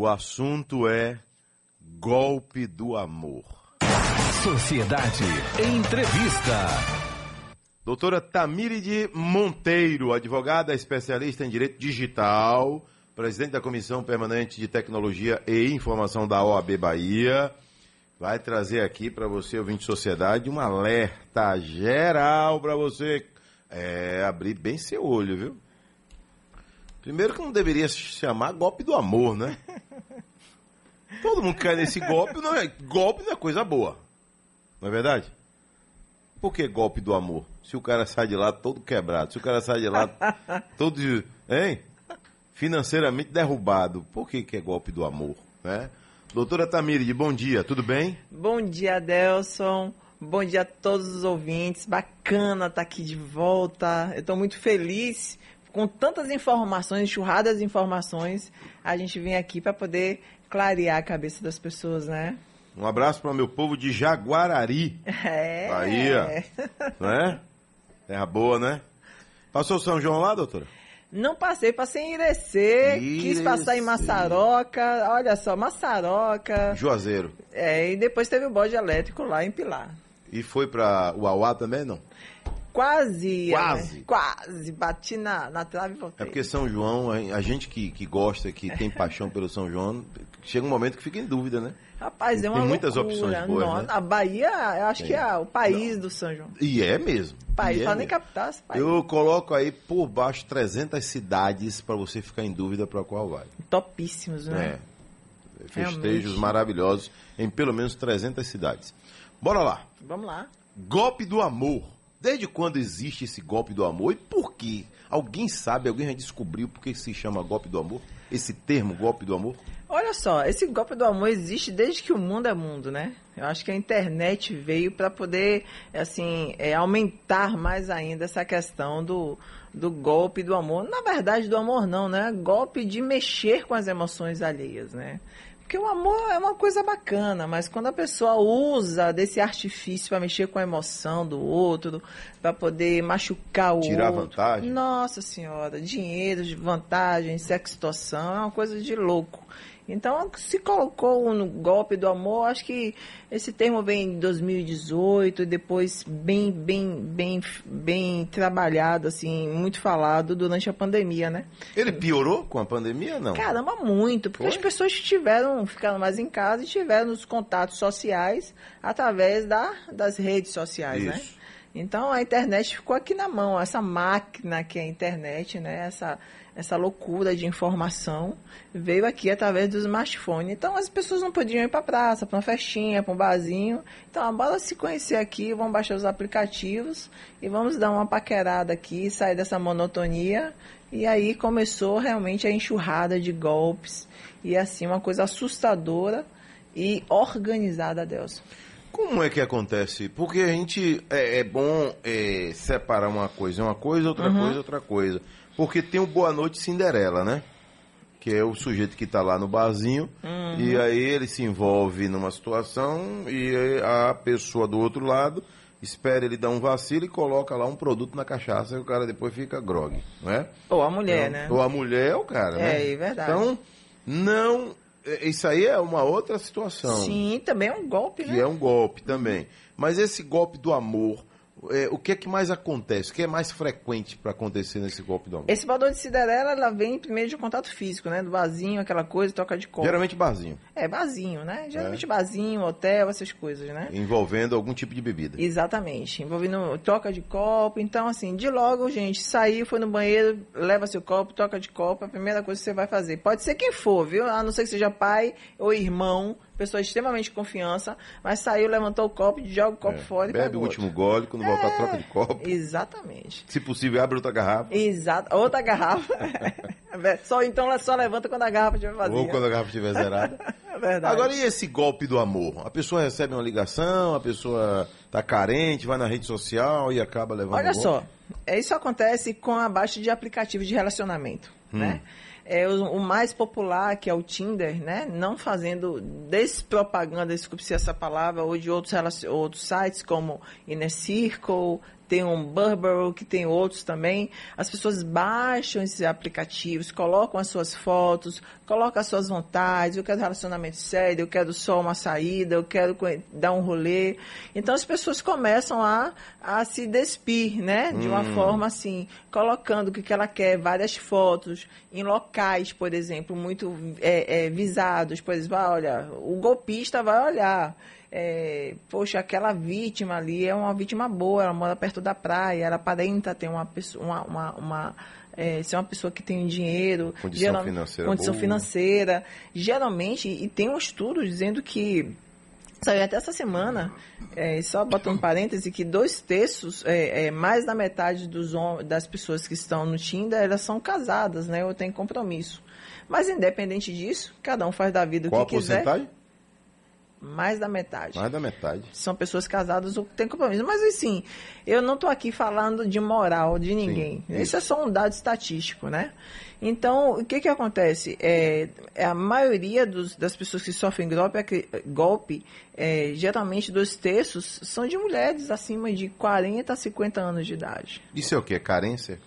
O assunto é golpe do amor. Sociedade Entrevista. Doutora Tamíride Monteiro, advogada especialista em direito digital, presidente da Comissão Permanente de Tecnologia e Informação da OAB Bahia, vai trazer aqui para você, ouvinte de sociedade, um alerta geral para você é, abrir bem seu olho, viu? Primeiro que não deveria se chamar golpe do amor, né? Todo mundo cai nesse golpe, não é, golpe não é coisa boa. Não é verdade? Por que golpe do amor? Se o cara sai de lá todo quebrado, se o cara sai de lá todo, hein? Financeiramente derrubado. Por que, que é golpe do amor, né? Doutora Tamiri, bom dia, tudo bem? Bom dia, Adelson. Bom dia a todos os ouvintes. Bacana estar aqui de volta. Eu estou muito feliz com tantas informações, enxurradas informações. A gente vem aqui para poder clarear a cabeça das pessoas, né? Um abraço para o meu povo de Jaguarari, É. Bahia. né? Terra boa, né? Passou São João lá, doutora? Não passei, passei em Irecê, quis passar em Irecê. Maçaroca, olha só, Maçaroca. Juazeiro. É, e depois teve o bode elétrico lá em Pilar. E foi para Uauá também, não? Quase. Quase. né? Quase. Bati na, na trave e É voltei. porque São João, a gente que, que gosta, que tem paixão pelo São João, chega um momento que fica em dúvida, né? Rapaz, é Tem uma muitas loucura. opções boas, Não, né? A Bahia, eu acho que Tem. é o país do São João. E é mesmo. País, E é nem capital, país. Eu coloco aí por baixo 300 cidades para você ficar em dúvida para qual vai. Topíssimos, né? É. Festejos Realmente. maravilhosos em pelo menos 300 cidades. Bora lá. Vamos lá. Golpe do amor. Desde quando existe esse golpe do amor e por quê? Alguém sabe, alguém já descobriu por que se chama golpe do amor? Esse termo, golpe do amor? Olha só, esse golpe do amor existe desde que o mundo é mundo, né? Eu acho que a internet veio para poder, assim, é, aumentar mais ainda essa questão do, do golpe do amor. Na verdade, do amor não, né? Golpe de mexer com as emoções alheias, né? Porque o amor é uma coisa bacana, mas quando a pessoa usa desse artifício para mexer com a emoção do outro, para poder machucar o Tirar outro. vantagem? Nossa senhora, dinheiro, vantagem, sextoação, é uma coisa de louco. Então, se colocou no golpe do amor, acho que esse termo vem em 2018 e depois bem, bem, bem, bem trabalhado, assim, muito falado durante a pandemia, né? Ele piorou com a pandemia, não? Caramba, muito, porque Foi? as pessoas tiveram, ficaram mais em casa e tiveram os contatos sociais através da, das redes sociais, né? Isso. Então a internet ficou aqui na mão, essa máquina que é a internet, né? Essa, essa loucura de informação veio aqui através do smartphone. Então as pessoas não podiam ir para praça, para uma festinha, para um barzinho. Então a bora se conhecer aqui, vamos baixar os aplicativos e vamos dar uma paquerada aqui, sair dessa monotonia. E aí começou realmente a enxurrada de golpes e assim uma coisa assustadora e organizada, Deus. Como é que acontece? Porque a gente é, é bom é, separar uma coisa, uma coisa, outra Uhum. coisa, outra coisa. Porque tem o Boa Noite Cinderela, né? Que é o sujeito que tá lá no barzinho Uhum. e aí ele se envolve numa situação e a pessoa do outro lado espera ele dar um vacilo e coloca lá um produto na cachaça e o cara depois fica grog, não é? Ou a mulher, Então, né? Ou a mulher é o cara, né? É, é verdade. Então, não... Isso aí é uma outra situação Sim, também é um golpe, que né? é um golpe também. Mas esse golpe do amor, é, o que é que mais acontece? O que é mais frequente para acontecer nesse golpe do amor? Esse bador de Cinderela, ela vem primeiro de contato físico, né? Do barzinho, aquela coisa, troca de copo. Geralmente barzinho, É, barzinho, né? Geralmente barzinho, hotel, essas coisas, né? envolvendo algum tipo de bebida. Exatamente, envolvendo troca de copo. Então, assim, de logo, gente, saiu, foi no banheiro, leva seu copo, troca de copo, é a primeira coisa que você vai fazer. Pode ser quem for, viu? A não ser que seja pai ou irmão, pessoa extremamente de confiança, mas saiu, levantou o copo, joga o copo É, fora e Bebe o outro. último gole, quando voltar troca de copo. Exatamente. Se possível, abre outra garrafa. Exato. Outra garrafa. só, então ela só levanta quando a garrafa estiver vazia. Ou quando a garrafa estiver zerada. É verdade. Agora, e esse golpe do amor? A pessoa recebe uma ligação, a pessoa tá carente, vai na rede social e acaba levando Olha só, é, isso acontece com a baixa de aplicativos de relacionamento, Hum. né? É o, o mais popular, que é o Tinder, né? Não fazendo despropaganda, desculpe se essa palavra, ou de outros, outros sites como Inner Circle, tem um Burberry, que tem outros também. As pessoas baixam esses aplicativos, colocam as suas fotos, colocam as suas vontades. Eu quero relacionamento sério, eu quero só uma saída, eu quero dar um rolê. Então as pessoas começam a, a se despir, né? De uma hum. forma assim, colocando o que ela quer, várias fotos em locais, por exemplo, muito é, é, visados. Por exemplo, ah, olha, o golpista vai olhar é, poxa, aquela vítima ali é uma vítima boa, ela mora perto da praia, ela aparenta ter uma pessoa, uma, uma, uma é, ser uma pessoa que tem dinheiro, condição geral, financeira, condição boa. financeira, geralmente, e tem um estudo dizendo que Saiu até essa semana, é, só botando parêntese, que dois terços, é, é, mais da metade dos das pessoas que estão no Tinder, elas são casadas, né? Ou têm compromisso. Mas independente disso, cada um faz da vida o Qual que quiser. Qual a porcentagem? Mais da metade. Mais da metade. São pessoas casadas ou que têm compromisso. Mas, assim, eu não estou aqui falando de moral de ninguém. Sim, isso. isso é só um dado estatístico, né? Então, o que que acontece? É, é a maioria dos, das pessoas que sofrem golpe, golpe é, geralmente dois terços, são de mulheres acima de 40 a 50 anos de idade. Isso é o que? Carência?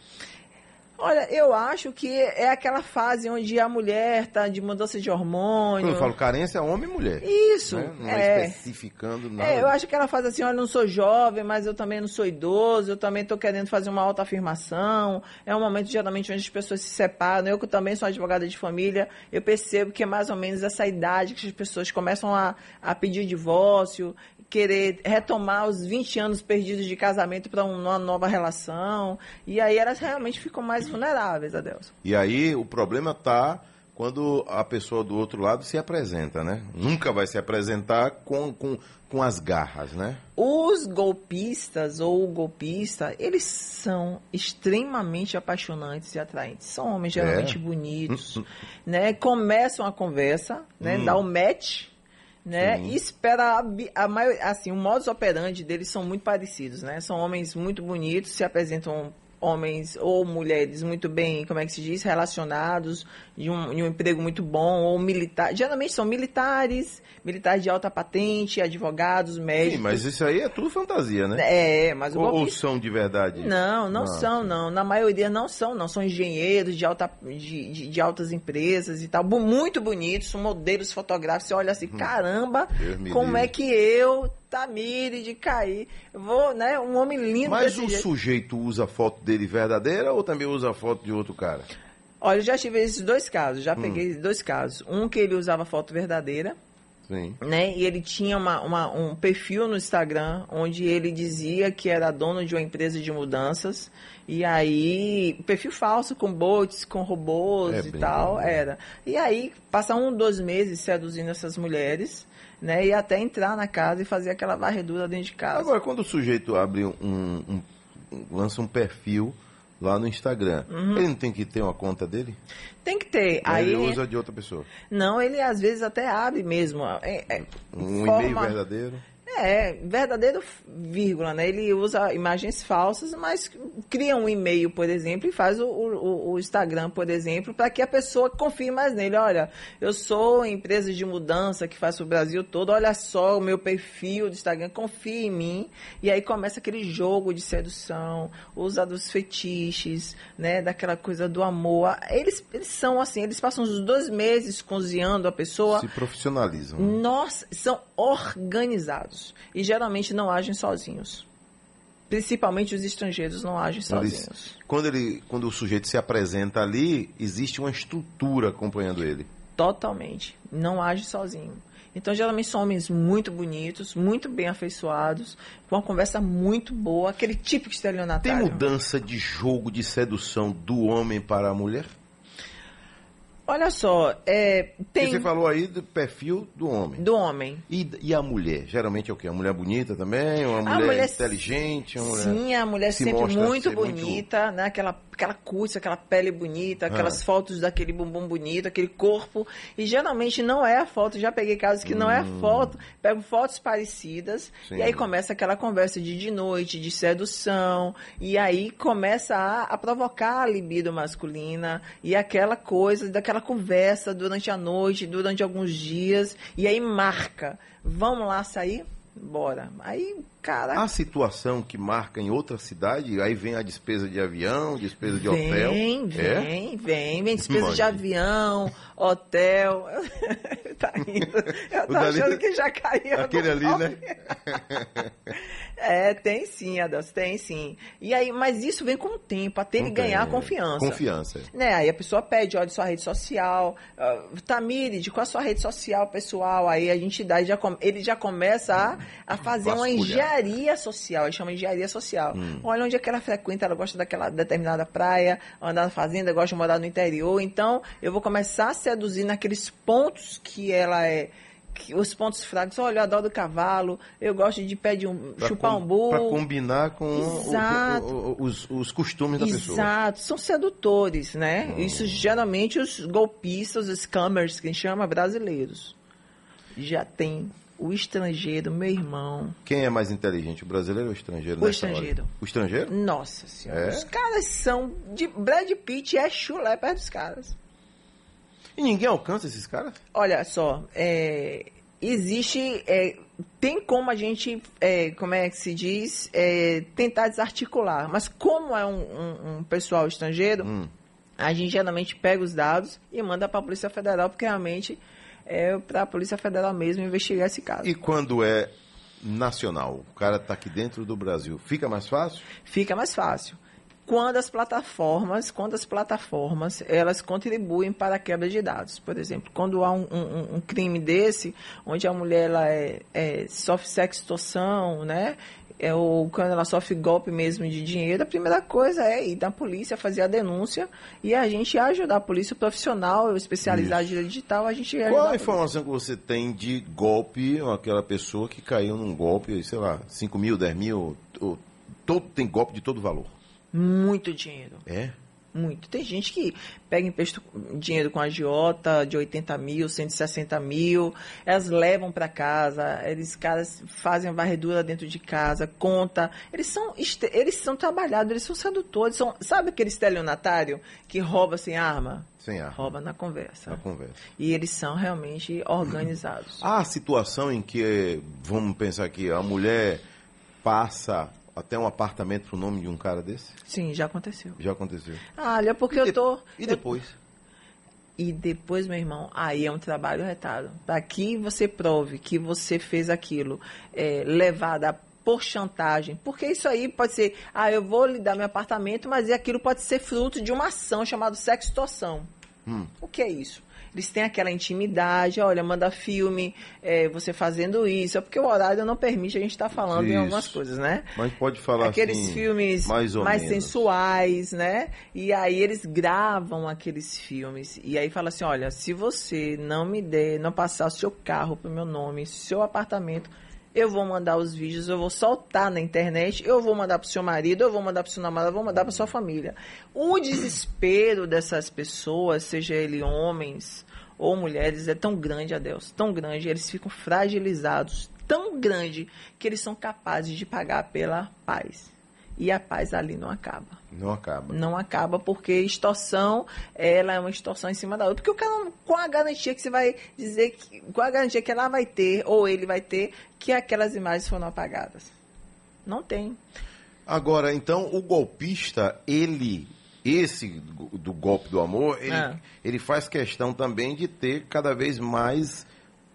Olha, eu acho que é aquela fase onde a mulher está de mudança de hormônio. Quando eu falo carência, é homem e mulher. Isso. Né? Não é, especificando nada. É, eu acho que ela faz assim, olha, eu não sou jovem, mas eu também não sou idoso, eu também estou querendo fazer uma autoafirmação. É um momento, geralmente, onde as pessoas se separam. Eu que também sou advogada de família, eu percebo que é mais ou menos essa idade que as pessoas começam a, a pedir divórcio, querer retomar os 20 anos perdidos de casamento para uma nova relação. E aí elas realmente ficam mais vulneráveis, Adelson. E aí o problema está quando a pessoa do outro lado se apresenta, né? Nunca vai se apresentar com, com, com as garras, né? Os golpistas ou o golpista, eles são extremamente apaixonantes e atraentes. São homens geralmente é. bonitos, né? Começam a conversa, né? Hum. Dá o match, né? Sim. E espera a, a maior, assim, o modus operandi deles são muito parecidos, né? São homens muito bonitos, se apresentam homens ou mulheres muito bem, como é que se diz, relacionados, de um, de um emprego muito bom, ou militar. Geralmente são militares, militares de alta patente, advogados, médicos. Sim, mas isso aí é tudo fantasia, né? É, mas ou, ou são de verdade? Não, não Nossa. são, não. Na maioria não são, não. São engenheiros de, alta, de, de, de altas empresas e tal. Muito bonitos, são modelos fotográficos. Você olha assim, hum. caramba, como é que eu Tamire de cair. Vou, né? Um homem lindo. Mas o jeito. sujeito usa foto dele verdadeira ou também usa foto de outro cara? Olha, eu já tive esses dois casos, já hum. peguei dois casos. Um que ele usava foto verdadeira. Sim. Né? E ele tinha uma, uma, um perfil no Instagram onde ele dizia que era dono de uma empresa de mudanças. E aí, perfil falso, com bots, com robôs é e tal, era. E aí, passa um, dois meses seduzindo essas mulheres né? E até entrar na casa e fazer aquela varredura dentro de casa. Agora, quando o sujeito abre um, um, um lança um perfil lá no Instagram, uhum. ele não tem que ter uma conta dele? Tem que ter. Aí ele usa de outra pessoa. Não, ele às vezes até abre mesmo. É, é, um forma... e-mail verdadeiro. É, verdadeiro, vírgula, né? Ele usa imagens falsas, mas cria um e-mail, por exemplo, e faz o, o, o Instagram, por exemplo, para que a pessoa confie mais nele. Olha, eu sou empresa de mudança que faz o Brasil todo, olha só o meu perfil do Instagram, confie em mim. E aí começa aquele jogo de sedução, usa dos fetiches, né? Daquela coisa do amor. Eles, eles são assim, eles passam uns dois meses cozinhando a pessoa. Se profissionalizam. Nossa, são organizados e geralmente não agem sozinhos. Principalmente os estrangeiros não agem sozinhos. Quando, ele, quando o sujeito se apresenta ali, existe uma estrutura acompanhando ele. Totalmente. Não age sozinho. Então, geralmente são homens muito bonitos, muito bem afeiçoados, com uma conversa muito boa, aquele tipo de estelionatário. Tem mudança de jogo de sedução do homem para a mulher? Olha só, é, tem... Você falou aí do perfil do homem. Do homem. E, e a mulher? Geralmente é o quê? Uma mulher bonita também? Uma mulher, mulher inteligente? Uma mulher sim, a mulher sempre muito bonita, muito... né? Aquela aquela curte, aquela pele bonita, aquelas ah. fotos daquele bumbum bonito, aquele corpo. E geralmente não é a foto, já peguei casos que hum. não é a hum. foto, pego fotos parecidas, Sim. e aí começa aquela conversa de de noite, de sedução, e aí começa a, a provocar a libido masculina, e aquela coisa, daquela conversa durante a noite, durante alguns dias, e aí marca. Vamos lá sair? bora. Aí, cara. A situação que marca em outra cidade, aí vem a despesa de avião, despesa de vem, hotel. Vem, é? vem, vem, vem despesa de avião, hotel. tá indo. Eu tô achando que já caiu. Aquele ali, né? É, tem sim, Adelson, tem sim. E aí, mas isso vem com o tempo, até ele ganhar tem. confiança. Confiança. Né? Aí a pessoa pede, olha sua rede social, uh, Tamires, qual a sua rede social pessoal? Aí a gente dá, já ele já começa a, a fazer uma Vasculhar. Engenharia social, ele chama de engenharia social. Olha onde é que ela frequenta, ela gosta daquela determinada praia, anda na fazenda, gosta de morar no interior, então eu vou começar a seduzir naqueles pontos que ela é. que- os pontos fracos, olha, eu adoro cavalo, eu gosto de pé de um, Pra chupar com- um burro. Pra combinar com o- Exato. o- o- os, os costumes da pessoa. Exato, são sedutores, né? Hum. Isso geralmente os golpistas, os scammers, que a gente chama brasileiros. Já tem o estrangeiro, meu irmão. Quem é mais inteligente, o brasileiro ou o estrangeiro? O nessa hora? estrangeiro. O estrangeiro? Nossa senhora, É? os caras são de Brad Pitt é chulé perto dos caras. E ninguém alcança esses caras? Olha só, é, existe. é, tem como a gente, é, como é que se diz, é, tentar desarticular. Mas como é um, um- um pessoal estrangeiro, Hum. a gente geralmente pega os dados e manda para a Polícia Federal, porque realmente é para a Polícia Federal mesmo investigar esse caso. E quando é nacional, o cara tá aqui dentro do Brasil, fica mais fácil? Fica mais fácil. Quando as plataformas, quando as plataformas, elas contribuem para a quebra de dados. Por exemplo, quando há um, um- um crime desse, onde a mulher ela é, é, sofre sextorção, né? É, ou quando ela sofre golpe mesmo de dinheiro, a primeira coisa é ir na polícia, fazer a denúncia e a gente ajudar a polícia, o profissional especializado em digital, a gente Qual a polícia. informação que você tem de golpe, aquela pessoa que caiu num golpe, sei lá, 5 mil, 10 mil, ou- todo, tem golpe de todo valor? Muito dinheiro. É? Muito. Tem gente que pega empresto, dinheiro com agiota de 80 mil, 160 mil, elas levam para casa, eles caras fazem a varredura dentro de casa, conta. Eles são, eles são trabalhados, eles são sedutores. São, sabe aquele estelionatário que rouba sem arma? Sem arma. Rouba na conversa. Na conversa. E eles são realmente organizados. Há situação em que, vamos pensar aqui, a mulher passa até um apartamento pro nome de um cara desse? Sim, já aconteceu. Já aconteceu. Ah, olha, porque E eu tô. E eu- depois? E depois, meu irmão, aí é um trabalho retado. Para que você prove que você fez aquilo é, levada por chantagem. Porque isso aí pode ser, ah, eu vou lhe dar meu apartamento, mas aquilo pode ser fruto de uma ação chamada sextorção. Hum. O que é isso? Eles têm aquela intimidade, olha, manda filme, é, você fazendo isso. É porque o horário não permite a gente estar falando em Isso. algumas coisas, né? Mas pode falar aqueles assim, filmes mais menos. sensuais, né? E aí eles gravam aqueles filmes. E aí fala assim, olha, se você não me der, não passar o seu carro pro meu nome, seu apartamento, eu vou mandar os vídeos, eu vou soltar na internet, eu vou mandar pro seu marido, eu vou mandar pro seu namorado, eu vou mandar pra sua família. O desespero dessas pessoas, seja ele homens ou mulheres, é tão grande, a Deus, tão grande, eles ficam fragilizados, tão grande, que eles são capazes de pagar pela paz. E a paz ali não acaba. Não acaba. Não acaba porque extorsão, ela é uma extorsão em cima da outra. Porque o cara, não- qual a garantia que você vai dizer, que, qual a garantia que ela vai ter, ou ele vai ter, que aquelas imagens foram apagadas? Não tem. Agora, então, o golpista, ele, esse do golpe do amor, ele, Ah. ele faz questão também de ter cada vez mais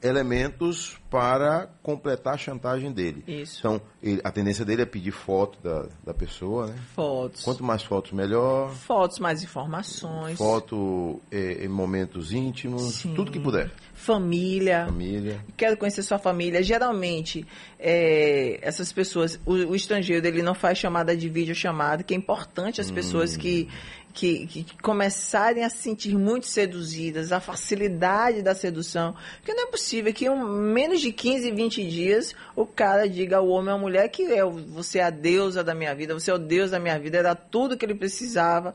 elementos para completar a chantagem dele. Isso. Então, ele- a tendência dele é pedir foto da, da pessoa, né? Fotos. Quanto mais fotos, melhor. Fotos, mais informações. Foto é, em momentos íntimos, Sim. tudo que puder. Família. Família. quero conhecer sua família. Geralmente, é, essas pessoas, o, o estrangeiro, ele não faz chamada de vídeo chamada, que é importante as pessoas que, que, que começarem a se sentir muito seduzidas, a facilidade da sedução. Porque não é possível que em menos de 15, 20 dias o cara diga ao homem ou à mulher que é, você é a deusa da minha vida, você é o deus da minha vida, era tudo que ele precisava.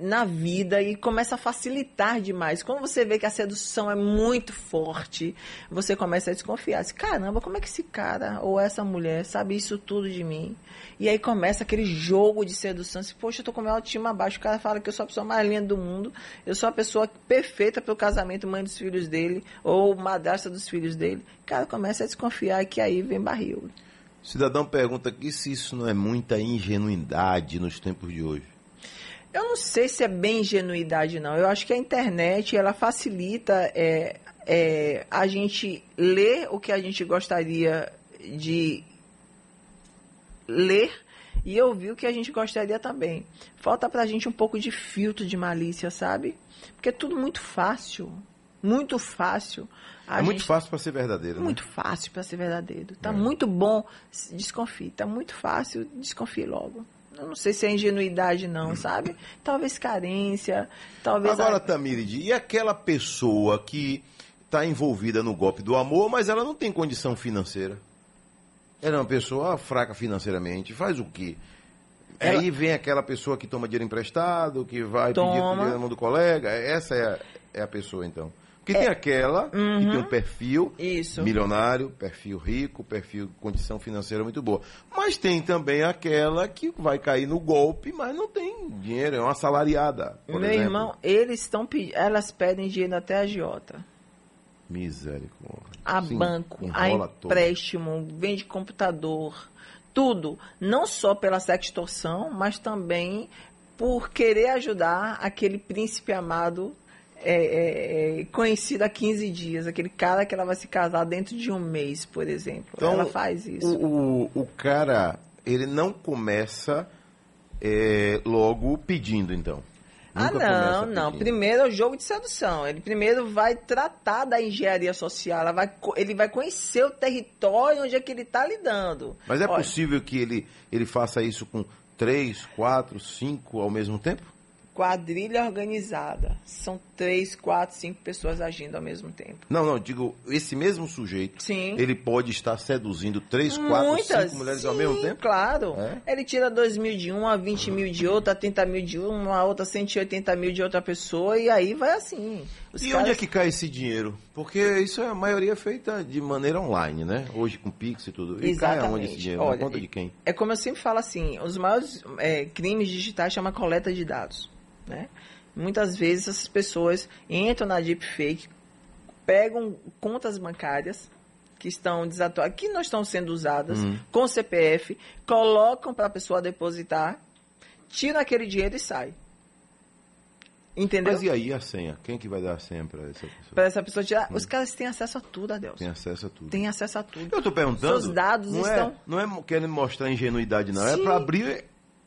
Na vida e começa a facilitar demais. Quando você vê que a sedução é muito forte, você começa a desconfiar. Assim, Caramba, como é que esse cara ou essa mulher sabe isso tudo de mim? E aí começa aquele jogo de sedução. Assim, Poxa, eu tô com meu autoestima abaixo. O cara fala que eu sou a pessoa mais linda do mundo. Eu sou a pessoa perfeita para o casamento, mãe dos filhos dele ou madrasta dos filhos dele. O cara começa a desconfiar que aí vem barril. Cidadão pergunta aqui se isso não é muita ingenuidade nos tempos de hoje. Eu não sei se é bem ingenuidade, não. Eu acho que a internet ela facilita é, é, a gente ler o que a gente gostaria de ler e ouvir o que a gente gostaria também. Falta pra gente um pouco de filtro de malícia, sabe? Porque é tudo muito fácil. Muito fácil. A é gente... muito fácil para ser verdadeiro. Muito né? fácil para ser verdadeiro. Tá é. muito bom, desconfie. Tá muito fácil, desconfie logo. Eu não sei se é ingenuidade, não, sabe? Talvez carência, talvez. Agora, a... E aquela pessoa que está envolvida no golpe do amor, mas ela não tem condição financeira? Ela é uma pessoa fraca financeiramente, faz o quê? Ela... Aí vem aquela pessoa que toma dinheiro emprestado, que vai toma. pedir dinheiro na mão do colega. Essa é a, é a pessoa, então. Porque é. tem aquela uhum. que tem um perfil Isso. milionário, perfil rico, perfil condição financeira muito boa. Mas tem também aquela que vai cair no golpe, mas não tem dinheiro, é uma salariada. Meu exemplo. irmão, eles estão elas pedem dinheiro até a Giota. Misericórdia. A Sim, banco, a empréstimo, todo. vende computador, tudo. Não só pela sextorção, mas também por querer ajudar aquele príncipe amado é, é, é, conhecido há 15 dias, aquele cara que ela vai se casar dentro de um mês, por exemplo. Então, ela faz isso. O, o, o cara, ele não começa é, logo pedindo, então. Ah, Nunca ah, não, não. Primeiro é o jogo de sedução. Ele primeiro vai tratar da engenharia social. Vai, ele vai conhecer o território onde é que ele está lidando. Mas é Olha, possível que ele, ele faça isso com três, quatro, cinco ao mesmo tempo? Quadrilha organizada. São três, quatro, cinco pessoas agindo ao mesmo tempo. Não, não, digo, esse mesmo sujeito, sim. ele pode estar seduzindo três, quatro, Muitas, cinco mulheres sim, ao mesmo tempo? claro. É? Ele tira dois mil de uma, vinte mil de outra, trinta mil de uma, a outra cento e oitenta mil de outra pessoa, e aí vai assim. Os e caras... onde é que cai esse dinheiro? Porque isso é a maioria feita de maneira online, né? Hoje com Pix e tudo. E Exatamente. cai aonde esse dinheiro? Olha, Na conta de quem? É como eu sempre falo assim, os maiores é, crimes digitais chamam coleta de dados. Né? Muitas vezes essas pessoas entram na deepfake, pegam contas bancárias que estão desatuadas, que não estão sendo usadas, uhum. com CPF, colocam para a pessoa depositar, tiram aquele dinheiro e sai. Entendeu? Mas e aí a senha? Quem que vai dar a senha para essa pessoa? Para essa pessoa tirar. Hum. Os caras têm acesso a tudo, Adelson. Tem acesso a tudo. Tem acesso a tudo. Eu estou perguntando. Os dados não estão. É, não é querendo mostrar ingenuidade, não. É Sim. É para abrir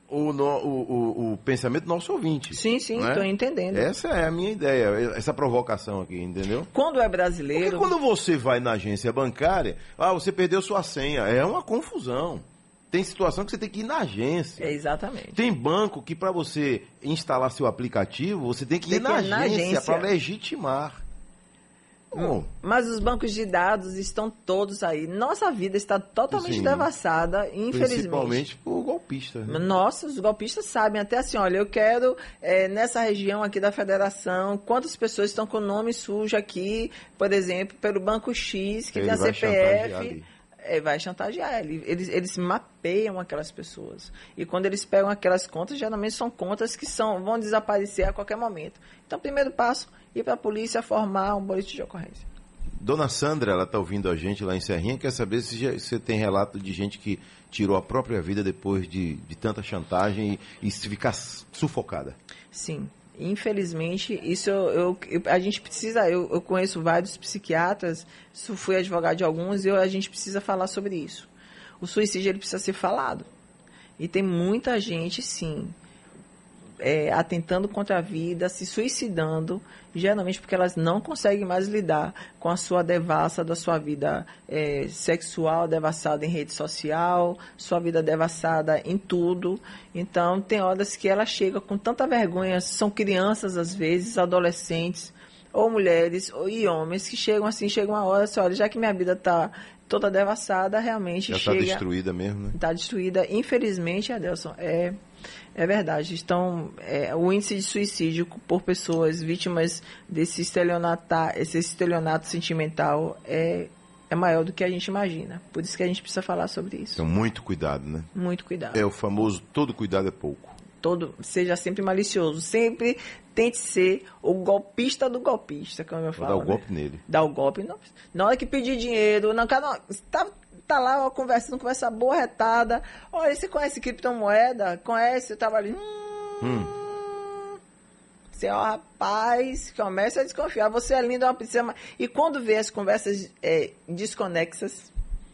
o, no, o, o, o, pensamento do nosso ouvinte. Sim, sim, estou é? entendendo. Essa é a minha ideia, essa provocação aqui, entendeu? Quando é brasileiro. Porque quando você vai na agência bancária, ah, você perdeu sua senha. É uma confusão. Tem situação que você tem que ir na agência. É exatamente. Tem banco que para você instalar seu aplicativo, você tem que tem ir na agência, agência. para legitimar. Hum. Mas os bancos de dados estão todos aí. Nossa vida está totalmente Sim. devassada, infelizmente. Principalmente por golpistas. Né? Nossa, os golpistas sabem até assim, olha, eu quero é, nessa região aqui da federação, quantas pessoas estão com nome sujo aqui, por exemplo, pelo banco X, que Ele tem a CPF é, vai chantagear. Eles, eles mapeiam aquelas pessoas. E quando eles pegam aquelas contas, geralmente são contas que são, vão desaparecer a qualquer momento. Então, primeiro passo, ir para a polícia formar um boletim de ocorrência. Dona Sandra, ela está ouvindo a gente lá em Serrinha, quer saber se já, você tem relato de gente que tirou a própria vida depois de, de tanta chantagem e, e ficar sufocada. Sim, infelizmente, isso eu, eu, a gente precisa, eu, eu conheço vários psiquiatras, fui advogado de alguns, e eu, a gente precisa falar sobre isso. O suicídio ele precisa ser falado. E tem muita gente, sim, é, atentando contra a vida, se suicidando, geralmente porque elas não conseguem mais lidar com a sua devassa da sua vida é, sexual, devassada em rede social, sua vida devassada em tudo. Então, tem horas que ela chega com tanta vergonha, são crianças às vezes, adolescentes, ou mulheres ou, e homens que chegam assim, chegam uma hora, assim, olha, já que minha vida está toda devassada, realmente Já está chega... destruída mesmo, né? Está destruída, infelizmente, Adelson, é, é verdade. Então, é, o índice de suicídio por pessoas vítimas desse estelionato, esse estelionato sentimental é, é maior do que a gente imagina. Por isso que a gente precisa falar sobre isso. Então, muito cuidado, né? Muito cuidado. É o famoso todo cuidado é pouco. Todo, seja sempre malicioso. Sempre tente ser o golpista do golpista, como eu falo. Dá o né? golpe nele. Dá o golpe. Não, na hora que pedir dinheiro, não, cara, não, tá, tá lá ó, conversando, conversa boa, retada. Olha, você conhece criptomoeda? Conhece? Eu tava ali. Hum, Você, ó, rapaz, começa a desconfiar. Você é lindo, é uma princesa. E quando vê as conversas é, desconexas,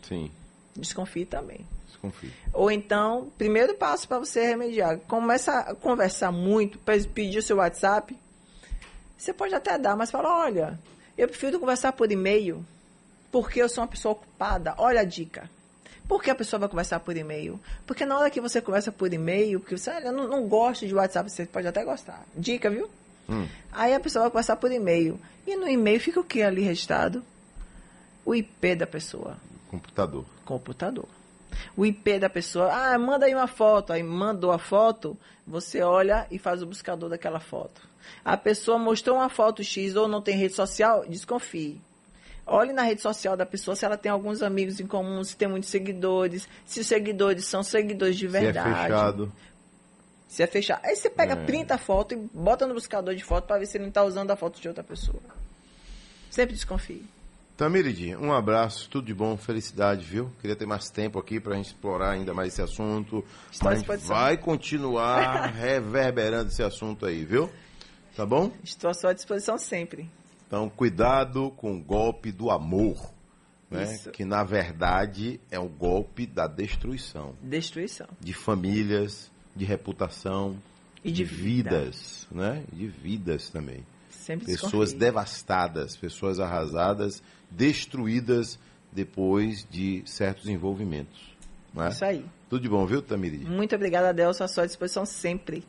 Sim, desconfie também. desconfio. Ou então, primeiro passo para você remediar, começa a conversar muito, pe- pedir o seu WhatsApp. Você pode até dar, mas fala, olha, eu prefiro conversar por e-mail, porque eu sou uma pessoa ocupada. Olha a dica. Por que a pessoa vai conversar por e-mail? Porque na hora que você conversa por e-mail, porque você, olha, não, não gosto de WhatsApp, você pode até gostar. Dica, viu? Hum. Aí a pessoa vai conversar por e-mail. E no e-mail fica o que ali registrado? O IP da pessoa Computador. computador. O IP da pessoa, ah, manda aí uma foto. Aí mandou a foto, você olha e faz o buscador daquela foto. A pessoa mostrou uma foto X ou não tem rede social, desconfie. Olhe na rede social da pessoa se ela tem alguns amigos em comum, se tem muitos seguidores, se os seguidores são seguidores de verdade. Se é fechado. Se é fechado. Aí você pega, É. printa a foto e bota no buscador de foto para ver se ele não está usando a foto de outra pessoa. Sempre desconfie. Tamiridinha, um abraço, tudo de bom, felicidade, viu? Queria ter mais tempo aqui pra gente explorar ainda mais esse assunto. Mas a vai continuar reverberando esse assunto aí, viu? Tá bom? Estou à sua disposição sempre. Então, cuidado com o golpe do amor, né? Que na verdade é o golpe da destruição Destruição. de famílias, de reputação, E de vida. vidas, né? De vidas também. Sempre Pessoas devastadas, pessoas arrasadas, destruídas depois de certos envolvimentos. Né? Isso aí. Tudo de bom, viu, Tamiri? Muito obrigada, Adelson, à sua disposição sempre.